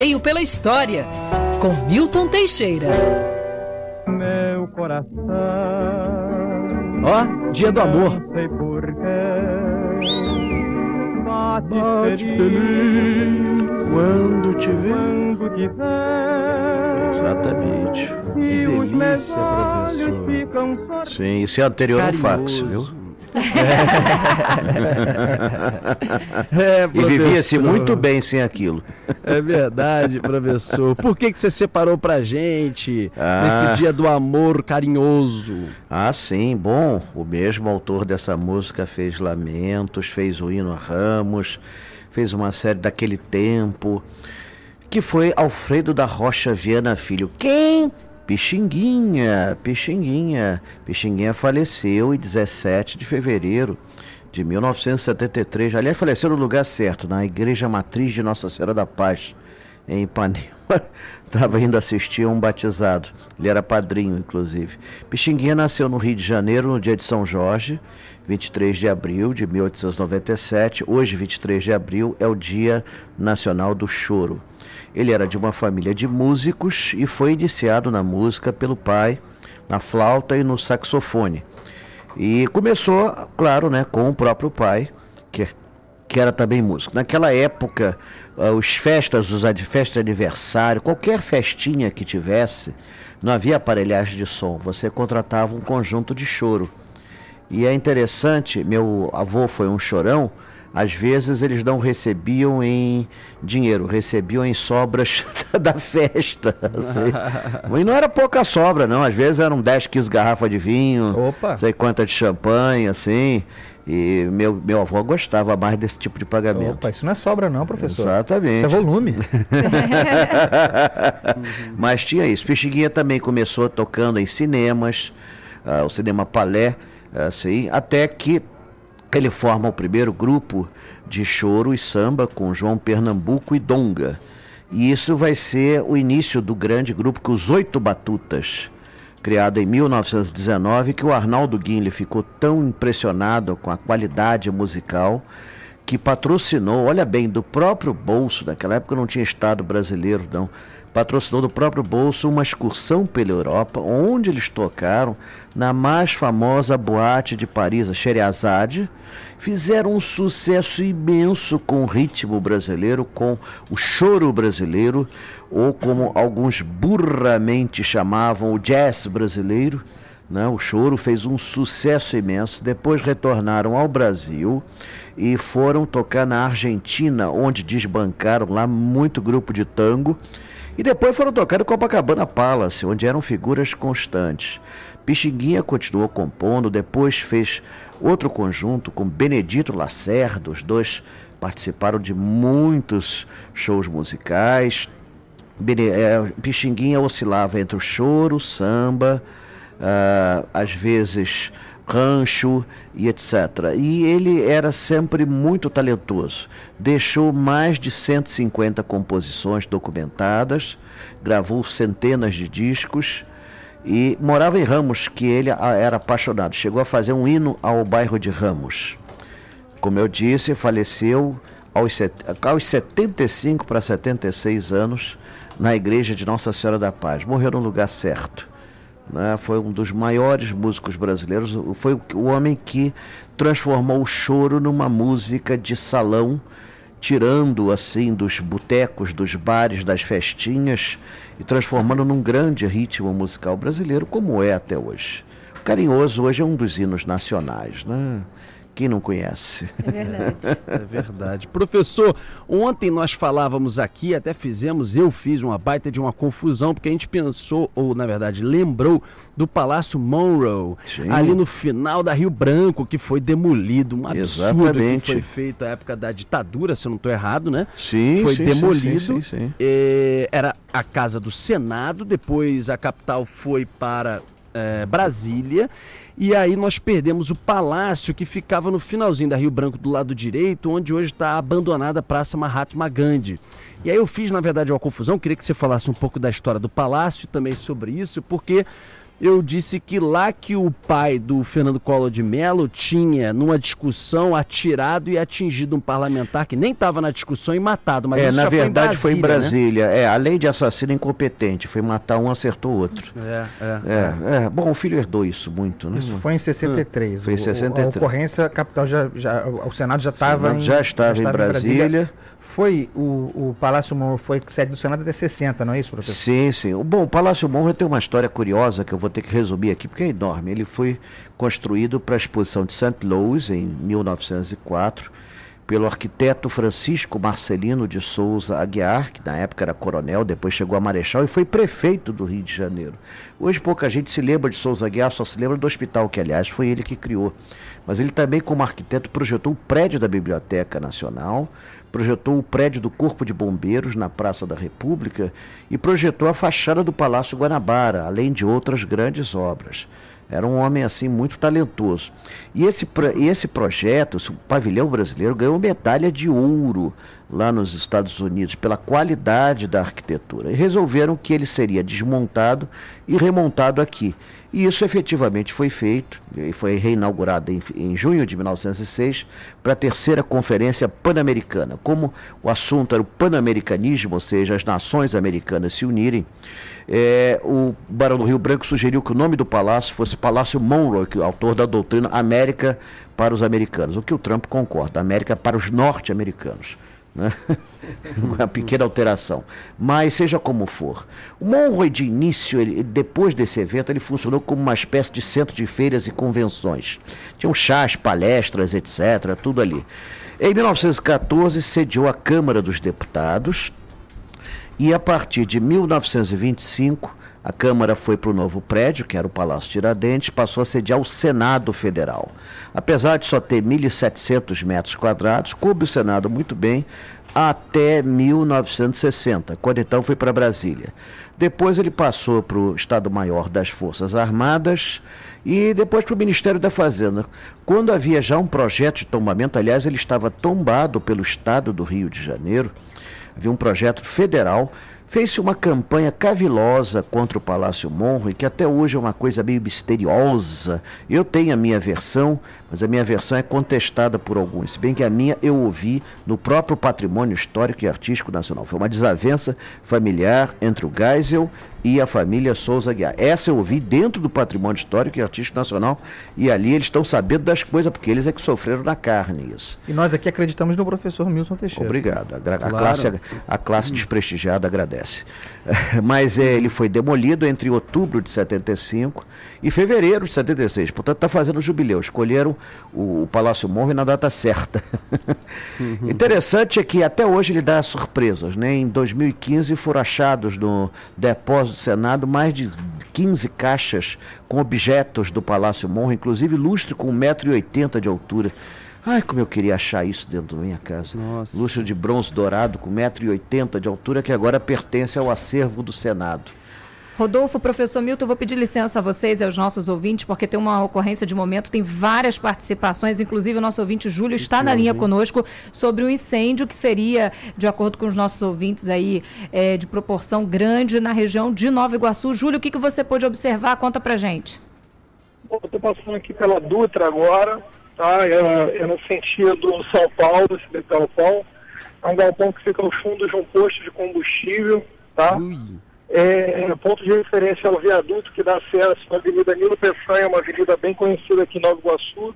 Passeio pela História, com Milton Teixeira. Meu coração. Ó, dia do amor. Não sei porquê. Bate, Bate feliz, feliz quando te vê. quando te vê. Exatamente. Que E delícia, professor. Sim, isso é anterior ao fax, Carinhoso. viu? É, E vivia-se muito bem sem aquilo. É verdade, professor. Por que, que você separou pra gente Ah. nesse dia do amor carinhoso? Ah, sim, bom. O mesmo autor dessa música fez Lamentos, fez o Hino Ramos, fez uma série daquele tempo, que foi Alfredo da Rocha Viana Filho. Quem? Pixinguinha, Pixinguinha. Pixinguinha faleceu em 17 de fevereiro de 1973. Aliás, faleceu no lugar certo, na Igreja Matriz de Nossa Senhora da Paz, em Ipanema. Estava indo assistir a um batizado. Ele era padrinho, inclusive. Pixinguinha nasceu no Rio de Janeiro no dia de São Jorge, 23 de abril de 1897. Hoje, 23 de abril, é o Dia Nacional do Choro. Ele era de uma família de músicos e foi iniciado na música pelo pai, na flauta e no saxofone. E começou, claro, né, com o próprio pai, que, que era também músico. Naquela época, ah, os festas, os ad- festas de aniversário, qualquer festinha que tivesse, não havia aparelhagem de som. Você contratava um conjunto de choro. E é interessante, meu avô foi um chorão, às vezes eles não recebiam em dinheiro, recebiam em sobras da festa. assim. E não era pouca sobra, não. Às vezes eram 10 quilos de garrafa de vinho, Opa. sei quanta de champanhe, assim. E meu, meu avô gostava mais desse tipo de pagamento. Opa, isso não é sobra não, professor. Exatamente. Isso é volume. Mas tinha isso. Pixinguinha também começou tocando em cinemas, ah, o cinema Palé, assim, até que ele forma o primeiro grupo de choro e samba com João Pernambuco e Donga. E isso vai ser o início do grande grupo que os Oito Batutas, criado em 1919, que o Arnaldo Guinle ficou tão impressionado com a qualidade musical que patrocinou, olha bem, do próprio bolso, naquela época não tinha Estado brasileiro, não, patrocinou do próprio bolso uma excursão pela Europa, onde eles tocaram na mais famosa boate de Paris, a Sherazade, fizeram um sucesso imenso com o ritmo brasileiro, com o choro brasileiro, ou como alguns burramente chamavam o jazz brasileiro, né? O choro fez um sucesso imenso. Depois retornaram ao Brasil e foram tocar na Argentina, onde desbancaram lá muito grupo de tango. E depois foram tocar no Copacabana Palace, onde eram figuras constantes. Pixinguinha continuou compondo, depois fez outro conjunto com Benedito Lacerda, os dois participaram de muitos shows musicais. É, Pixinguinha oscilava entre o choro, o samba, ah, às vezes rancho e etc. E ele era sempre muito talentoso. Deixou mais de 150 composições documentadas, gravou centenas de discos e morava em Ramos, que ele ah, era apaixonado. Chegou a fazer um hino ao bairro de Ramos. Como eu disse, faleceu aos, aos 75 para 76 anos na igreja de Nossa Senhora da Paz. Morreu no lugar certo. Né? Foi um dos maiores músicos brasileiros. Foi o, homem que transformou o choro numa música de salão, tirando assim dos botecos, dos bares, das festinhas e transformando num grande ritmo musical brasileiro, como é até hoje. O Carinhoso hoje é um dos hinos nacionais, né? Quem não conhece? É verdade. É verdade. Professor, ontem nós falávamos aqui, até fizemos, eu fiz uma baita de uma confusão, porque a gente pensou, ou na verdade lembrou, do Palácio Monroe, Sim. ali no final da Rio Branco, que foi demolido. Um absurdo Exatamente. que foi feito na época da ditadura, se eu não estou errado, né? Sim, foi sim, demolido. sim, sim, sim. Eh, era a casa do Senado, depois a capital foi para eh, Brasília. E aí nós perdemos o palácio que ficava no finalzinho da Rio Branco do lado direito, onde hoje está abandonada a Praça Mahatma Gandhi. E aí eu fiz, na verdade, uma confusão, queria que você falasse um pouco da história do palácio também sobre isso, porque eu disse que lá que o pai do Fernando Collor de Mello tinha, numa discussão, atirado e atingido um parlamentar que nem estava na discussão e matado. Mas é, isso na já verdade foi em Brasília. Né? É, além de assassino incompetente, foi matar um, acertou o outro. É, é, é. Bom, o filho herdou isso muito, né? Isso foi em 63. Foi em O- o- 63. A ocorrência, a capital já, já, o Senado já estava Senado já estava em Brasília. Foi o, o Palácio Moro foi sede do Senado até 60, não é isso, professor? Sim, sim. Bom, o Palácio Monro tem uma história curiosa que eu vou ter que resumir aqui, porque é enorme. Ele foi construído para a exposição de St. Louis, em 1904, pelo arquiteto Francisco Marcelino de Souza Aguiar, que na época era coronel, depois chegou a marechal e foi prefeito do Rio de Janeiro. Hoje pouca gente se lembra de Souza Aguiar, só se lembra do hospital, que aliás foi ele que criou. Mas ele também, como arquiteto, projetou o prédio da Biblioteca Nacional, projetou o prédio do Corpo de Bombeiros na Praça da República e projetou a fachada do Palácio Guanabara, além de outras grandes obras. Era um homem assim muito talentoso. E esse, esse projeto, o pavilhão brasileiro, ganhou medalha de ouro lá nos Estados Unidos pela qualidade da arquitetura. E resolveram que ele seria desmontado e remontado aqui. E isso efetivamente foi feito, e foi reinaugurado em, em junho de 1906 para a terceira Conferência Pan-Americana. Como o assunto era o pan-americanismo, ou seja, as nações americanas se unirem, é, o Barão do Rio Branco sugeriu que o nome do palácio fosse Palácio Monroe, que é autor da doutrina América para os americanos, o que o Trump concorda, América para os norte-americanos. né? Uma pequena alteração. Mas seja como for. O Monroe, de início, ele- depois desse evento, ele funcionou como uma espécie de centro de feiras e convenções. Tinham chás, palestras, etc., tudo ali. Em 1914, sediou a Câmara dos Deputados, e a partir de 1925, a Câmara foi para o novo prédio, que era o Palácio Tiradentes, passou a sediar o Senado Federal. Apesar de só ter 1.700 metros quadrados, coube o Senado muito bem até 1960, quando então foi para Brasília. Depois ele passou para o Estado-Maior das Forças Armadas e depois para o Ministério da Fazenda. Quando havia já um projeto de tombamento, aliás, ele estava tombado pelo Estado do Rio de Janeiro, havia um projeto federal, fez-se uma campanha cavilosa contra o Palácio Monroe, que até hoje é uma coisa meio misteriosa. Eu tenho a minha versão, mas a minha versão é contestada por alguns, se bem que a minha eu ouvi no próprio Patrimônio Histórico e Artístico Nacional. Foi uma desavença familiar entre o Geisel e a família Souza Guiar. Essa eu ouvi dentro do Patrimônio Histórico e Artístico Nacional, e ali eles estão sabendo das coisas, porque eles é que sofreram na carne isso. E nós aqui acreditamos no professor Milton Teixeira. Obrigado. A, a Claro. classe, a classe desprestigiada agradece. Mas eh, ele foi demolido entre outubro de 75 e fevereiro de 76. Portanto, está fazendo o jubileu. Escolheram o, o Palácio Monroe na data certa. Interessante é que até hoje ele dá surpresas. Né? Em 2015 foram achados no depósito do Senado mais de 15 caixas com objetos do Palácio Monroe, inclusive lustre com 1,80m de altura. Ai, como eu queria achar isso dentro da minha casa. Nossa. Lustre de bronze dourado com 1,80m de altura, que agora pertence ao acervo do Senado. Rodolfo, professor Milton, eu vou pedir licença a vocês e aos nossos ouvintes, porque tem uma ocorrência de momento, tem várias participações, inclusive o nosso ouvinte Júlio está na linha conosco sobre o incêndio que seria, de acordo com os nossos ouvintes aí, é, de proporção grande na região de Nova Iguaçu. Júlio, o que, que você pôde observar? Conta pra gente. Bom, eu estou passando aqui pela Dutra agora, tá? É, é no sentido São Paulo, esse galpão. É um galpão que fica ao fundo de um posto de combustível, tá? Ui. É, é ponto de referência ao viaduto que dá acesso à Avenida Nilo Peçanha, uma avenida bem conhecida aqui em Nova Iguaçu.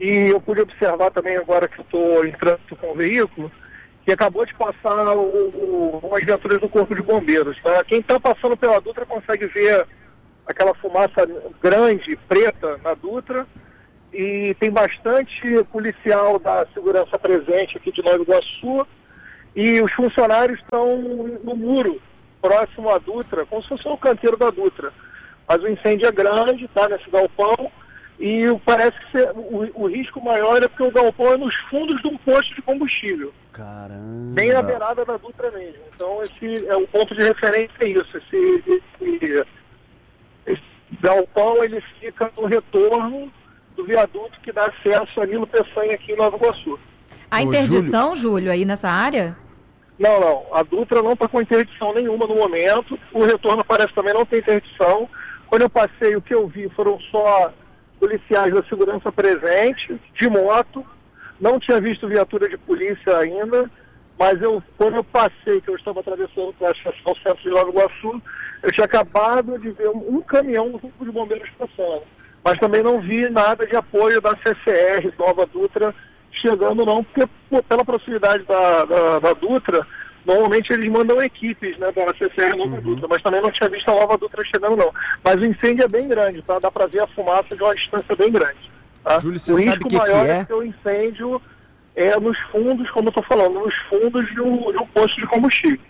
E eu pude observar também agora que estou em trânsito com o veículo, que acabou de passar o, o, umas viaturas do Corpo de Bombeiros. Tá? Quem está passando pela Dutra consegue ver aquela fumaça grande, preta, na Dutra. E tem bastante policial da segurança presente aqui de Nova Iguaçu. E os funcionários estão no muro, próximo à Dutra, como se fosse um canteiro da Dutra. Mas o incêndio é grande, tá, nesse galpão. E o- parece que o, o risco maior é porque o galpão é nos fundos de um posto de combustível. Caramba. Bem na beirada da Dutra mesmo. Então esse é o ponto de referência é isso. Esse, esse, esse galpão ele fica no retorno do viaduto que dá acesso a Nilo Peçanha aqui em Nova Iguaçu. A Ô, interdição, Júlio, aí nessa área? Não, não. A Dutra não está com interdição nenhuma no momento. O retorno parece também não ter interdição. Quando eu passei, o que eu vi foram só policiais da segurança presentes, de moto. Não tinha visto viatura de polícia ainda, mas eu, quando eu passei, que eu estava atravessando para o centro de Nova Iguaçu, eu tinha acabado de ver um, um caminhão do Corpo de Bombeiros passando. Mas também não vi nada de apoio da CCR, Nova Dutra, chegando não, porque pela proximidade da, da, da Dutra, normalmente eles mandam equipes, né, da CCR Nova Uhum. Dutra, mas também não tinha visto a Nova Dutra chegando não. Mas o incêndio é bem grande, tá? Dá para ver a fumaça de uma distância bem grande. Tá? Júlio, você o sabe risco o que que maior é? que o incêndio é nos fundos, como eu tô falando, nos fundos de um, de um posto de combustível.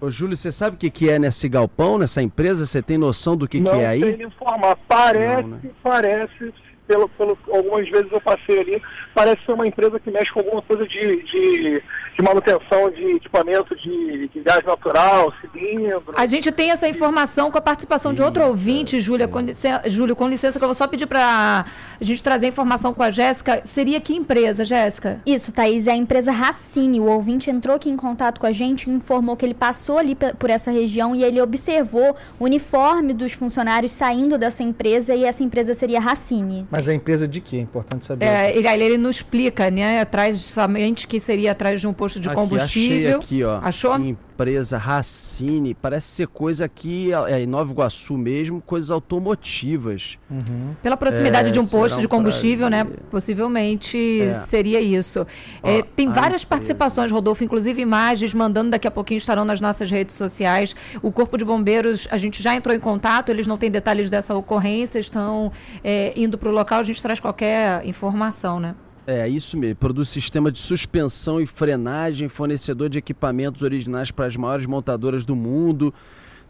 Ô, Júlio, você sabe o que, que é nesse galpão, nessa empresa? Você tem noção do que, não que é aí? sei lhe informar. Parece, Não, né? parece, pelo, pelo, algumas vezes eu passei ali, parece ser uma empresa que mexe com alguma coisa de, de, de manutenção de equipamento de, de gás natural, cilindro. A gente tem essa informação com a participação de outro ouvinte, Júlia, com licença, Júlio, com licença, que eu vou só pedir para a gente trazer a informação com a Jéssica. Seria que empresa, Jéssica? Isso, Thaís, é a empresa Racine. O ouvinte entrou aqui em contato com a gente e informou que ele passou ali por essa região e ele observou o uniforme dos funcionários saindo dessa empresa e essa empresa seria Racine. Mas a empresa de quê? É importante saber. É, ele, aí ele não explica, né? Atrás somente que seria atrás de um posto de Aqui, combustível. Achei aqui, ó. Achou? Empresa Racine. Parece ser coisa aqui é, em Nova Iguaçu mesmo, coisas automotivas. Uhum. Pela proximidade É, de um posto de combustível, né? Possivelmente É. seria isso. Ó, É, tem várias empresa. participações, Rodolfo, inclusive imagens, mandando daqui a pouquinho estarão nas nossas redes sociais. O Corpo de Bombeiros, a gente já entrou em contato, eles não têm detalhes dessa ocorrência, estão é, indo para o local, a gente traz qualquer informação, né? É, isso mesmo. Produz sistema de suspensão e frenagem, fornecedor de equipamentos originais para as maiores montadoras do mundo.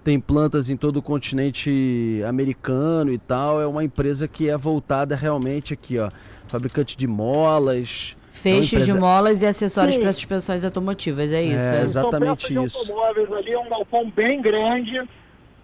Tem plantas em todo o continente americano e tal. É uma empresa que é voltada realmente aqui, ó. Fabricante de molas. Feixes empresa- de molas e acessórios Sim. para suspensões automotivas, é isso. É, é. exatamente isso. de automóveis ali, é um galpão bem grande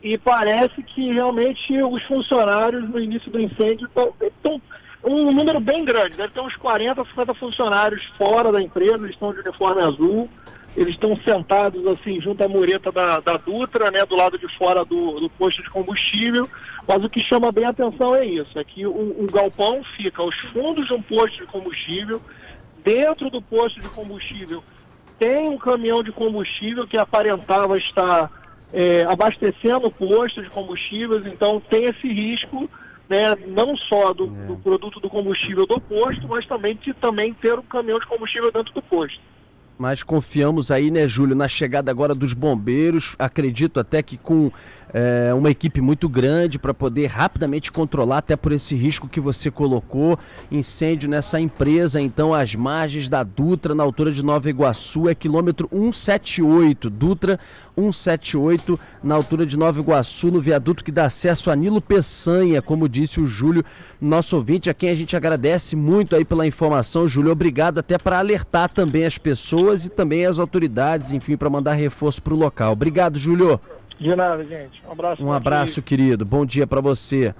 e parece que realmente os funcionários no início do incêndio estão um número bem grande, deve ter uns 40, 50 funcionários fora da empresa, eles estão de uniforme azul, eles estão sentados assim junto à mureta da, da Dutra, né, do lado de fora do, do posto de combustível, mas o que chama bem a atenção é isso, é que o, o galpão fica aos fundos de um posto de combustível, dentro do posto de combustível tem um caminhão de combustível que aparentava estar é, abastecendo o posto de combustíveis, então tem esse risco, né, não só do, do produto do combustível do posto, mas também de também ter um caminhão de combustível dentro do posto. Mas confiamos aí, né, Júlio, na chegada agora dos bombeiros. Acredito até que com é, uma equipe muito grande para poder rapidamente controlar, até por esse risco que você colocou. Incêndio nessa empresa, então, às margens da Dutra, na altura de Nova Iguaçu, é quilômetro 178. Dutra 178, na altura de Nova Iguaçu, no viaduto que dá acesso a Nilo Peçanha, como disse o Júlio, nosso ouvinte, a quem a gente agradece muito aí pela informação. Júlio, obrigado até para alertar também as pessoas e também as autoridades, enfim, para mandar reforço para o local. Obrigado, Júlio. De nada, gente. Um abraço. Um abraço, dia. querido. Bom dia para você.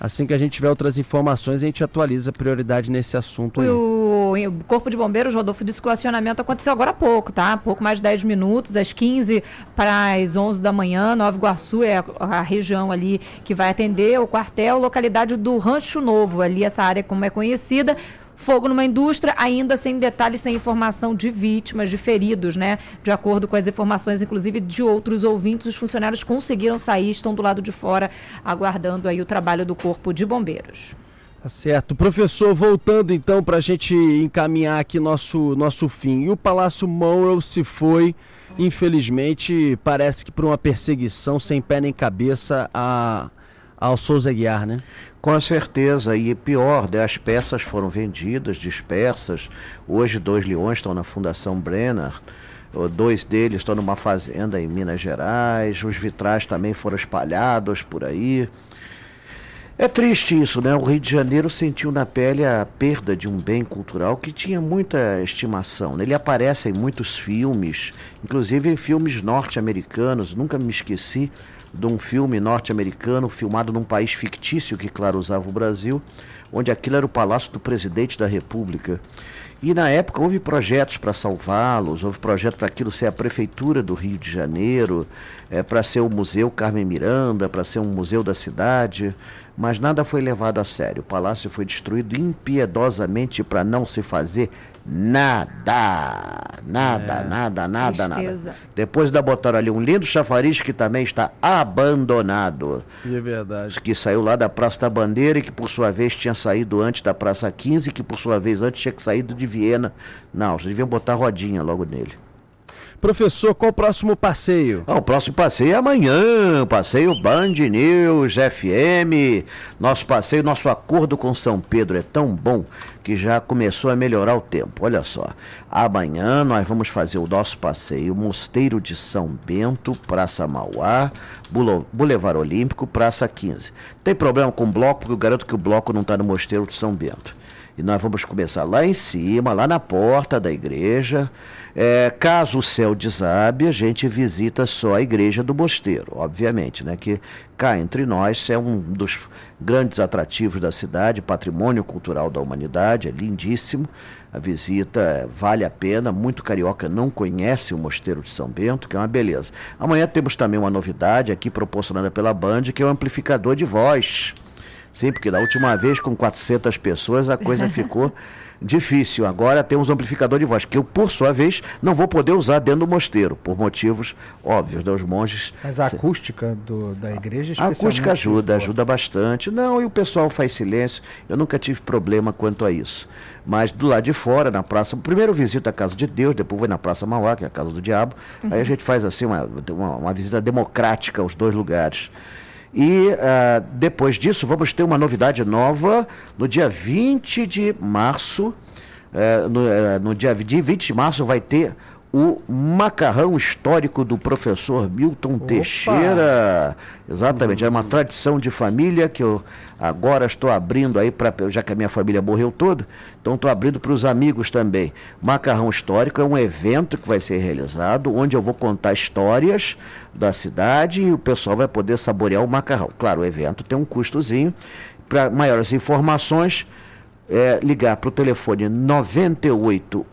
Assim que a gente tiver outras informações, a gente atualiza a prioridade nesse assunto aí. O, o Corpo de Bombeiros, Rodolfo, disse que o acionamento aconteceu agora há pouco, tá? Pouco mais de 10 minutos, às 15 para as 11 da manhã. Nova Iguaçu é a, a região ali que vai atender o quartel, localidade do Rancho Novo, ali essa área como é conhecida. Fogo numa indústria, ainda sem detalhes, sem informação de vítimas, de feridos, né? De acordo com as informações, inclusive, de outros ouvintes, os funcionários conseguiram sair, estão do lado de fora, aguardando aí o trabalho do Corpo de Bombeiros. Tá certo. Professor, voltando então para a gente encaminhar aqui nosso, nosso fim. E o Palácio Monroe se foi, infelizmente, parece que por uma perseguição sem pé nem cabeça a, ao Souza Guiar, né? Com certeza, e pior, né, as peças foram vendidas, dispersas. Hoje, dois leões estão na Fundação Brenner, dois deles estão numa fazenda em Minas Gerais, os vitrais também foram espalhados por aí. É triste isso, né? O Rio de Janeiro sentiu na pele a perda de um bem cultural que tinha muita estimação. né? Ele aparece em muitos filmes, inclusive em filmes norte-americanos. Nunca me esqueci de um filme norte-americano filmado num país fictício que, claro, usava o Brasil, onde aquilo era o palácio do presidente da República. E na época houve projetos para salvá-los, houve projeto para aquilo ser a prefeitura do Rio de Janeiro, é, para ser o Museu Carmen Miranda, para ser um museu da cidade, mas nada foi levado a sério. O palácio foi destruído impiedosamente para não se fazer nada. Nada, nada, nada, Tristeza. nada. Depois ainda botaram ali um lindo chafariz que também está abandonado E é verdade. que saiu lá da Praça da Bandeira e que por sua vez tinha saído antes da Praça 15, que por sua vez antes tinha que saído de Viena. Não, vocês deviam botar rodinha logo nele. Professor, qual o próximo passeio? Ah, o próximo passeio é amanhã, passeio Band News FM. Nosso passeio, nosso acordo com São Pedro é tão bom que já começou a melhorar o tempo. Olha só, amanhã nós vamos fazer o nosso passeio Mosteiro de São Bento, Praça Mauá, Boulevard Olímpico, Praça 15. Tem problema com o bloco, porque eu garanto que o bloco não está no Mosteiro de São Bento. E nós vamos começar lá em cima, lá na porta da igreja. É, caso o céu desabe, a gente visita só a igreja do mosteiro, obviamente, né? Que cá entre nós é um dos grandes atrativos da cidade, patrimônio cultural da humanidade, é lindíssimo. A visita vale a pena, muito carioca não conhece o Mosteiro de São Bento, que é uma beleza. Amanhã temos também uma novidade aqui proporcionada pela Band, que é o amplificador de voz. Sim, porque da última vez com 400 pessoas a coisa ficou difícil. Agora temos um amplificador de voz, que eu, por sua vez, não vou poder usar dentro do mosteiro, por motivos óbvios, né? Os monges. Mas a acústica do, da igreja A acústica ajuda, ajuda bastante. Não, e o pessoal faz silêncio. Eu nunca tive problema quanto a isso. Mas do lado de fora, na praça, primeiro visita a casa de Deus, depois vai na Praça Mauá, que é a casa do diabo. Aí a gente faz assim uma, uma, uma visita democrática aos dois lugares. E ah, depois disso, vamos ter uma novidade nova no dia 20 de março. eh, no, eh, no dia 20 de março vai ter o macarrão histórico do professor Milton Teixeira. Exatamente, é uma tradição de família que eu agora estou abrindo aí para já que a minha família morreu toda, então estou abrindo para os amigos também. Macarrão histórico é um evento que vai ser realizado onde eu vou contar histórias da cidade e o pessoal vai poder saborear o macarrão. Claro, o evento tem um custozinho. Para maiores informações, é, ligar para o telefone 98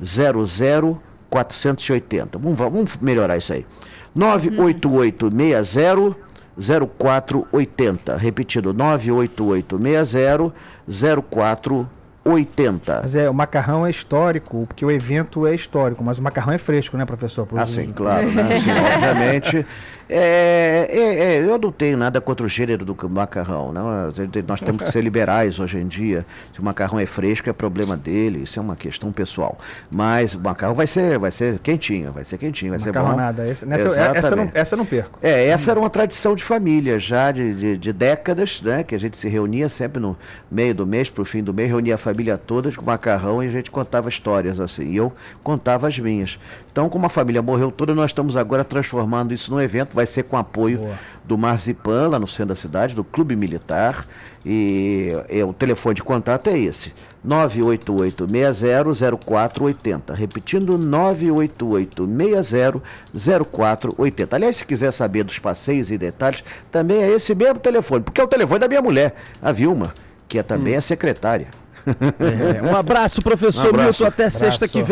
86 00 480. Vamos, vamos melhorar isso aí. 98860 0480. Repetindo, 98860 0480. Mas é, o macarrão é histórico, porque o evento é histórico, mas o macarrão é fresco, né, professor? Pro- Ah, sim, claro, né? Sim, obviamente. É, é, é, eu não tenho nada contra o gênero do macarrão. Não? Nós temos que ser liberais hoje em dia. Se o macarrão é fresco, é problema dele. Isso é uma questão pessoal. Mas o macarrão vai ser, vai ser quentinho, vai ser quentinho, vai ser bom. Macarronada. Essa, eu não, essa eu não perco. É, essa era uma tradição de família já de, de, de décadas, né? Que a gente se reunia sempre no meio do mês, pro fim do mês, reunia a família toda com macarrão e a gente contava histórias assim. E eu contava as minhas. Então, como a família morreu toda, nós estamos agora transformando isso num evento, vai ser com apoio Boa. do Marzipan, lá no centro da cidade, do Clube Militar. E, é, o telefone de contato é esse: 988-60-0480. Repetindo, 988-60-0480. Aliás, se quiser saber dos passeios e detalhes, também é esse mesmo telefone, porque é o telefone da minha mulher, a Vilma, que é também a secretária. É, um abraço, professor Um abraço. Milton. Até sexta que vem.